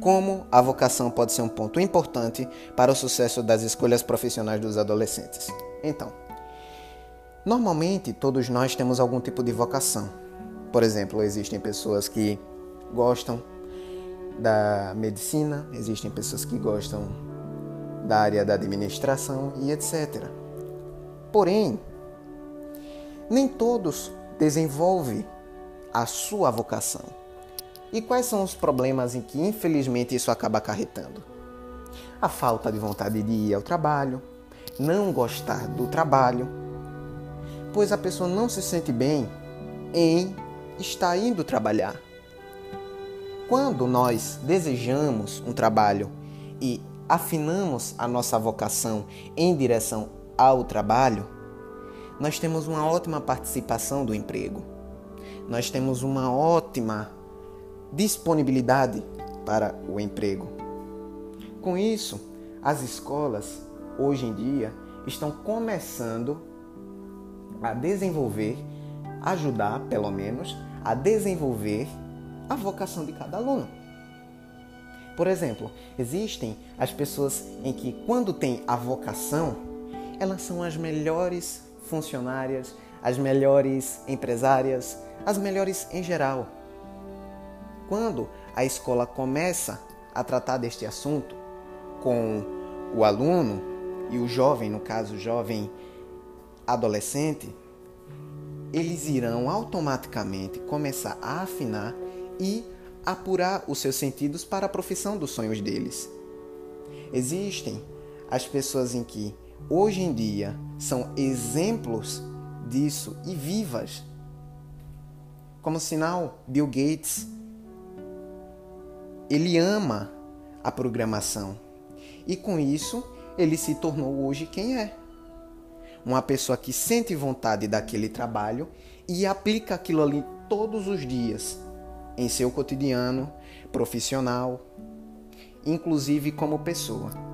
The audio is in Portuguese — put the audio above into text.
como a vocação pode ser um ponto importante para o sucesso das escolhas profissionais dos adolescentes. Então, normalmente todos nós temos algum tipo de vocação. Por exemplo, existem pessoas que gostam da medicina, existem pessoas que gostam da área da administração e etc. Porém, nem todos desenvolvem a sua vocação. E quais são os problemas em que infelizmente isso acaba acarretando? A falta de vontade de ir ao trabalho, não gostar do trabalho, pois a pessoa não se sente bem em estar indo trabalhar. Quando nós desejamos um trabalho e afinamos a nossa vocação em direção ao trabalho, nós temos uma ótima participação do emprego. Nós temos uma ótima disponibilidade para o emprego. Com isso, as escolas hoje em dia estão começando a desenvolver, ajudar pelo menos, a desenvolver a vocação de cada aluno. Por exemplo, existem as pessoas em que, quando têm a vocação, elas são as melhores funcionárias, as melhores empresárias, as melhores em geral. Quando a escola começa a tratar deste assunto com o aluno e o jovem, no caso, o jovem adolescente, eles irão automaticamente começar a afinar e apurar os seus sentidos para a profissão dos sonhos deles. Existem as pessoas em que hoje em dia são exemplos disso e vivas. Como sinal, Bill Gates ele ama a programação e com isso ele se tornou hoje quem é. Uma pessoa que sente vontade daquele trabalho e aplica aquilo ali todos os dias em seu cotidiano profissional, inclusive como pessoa.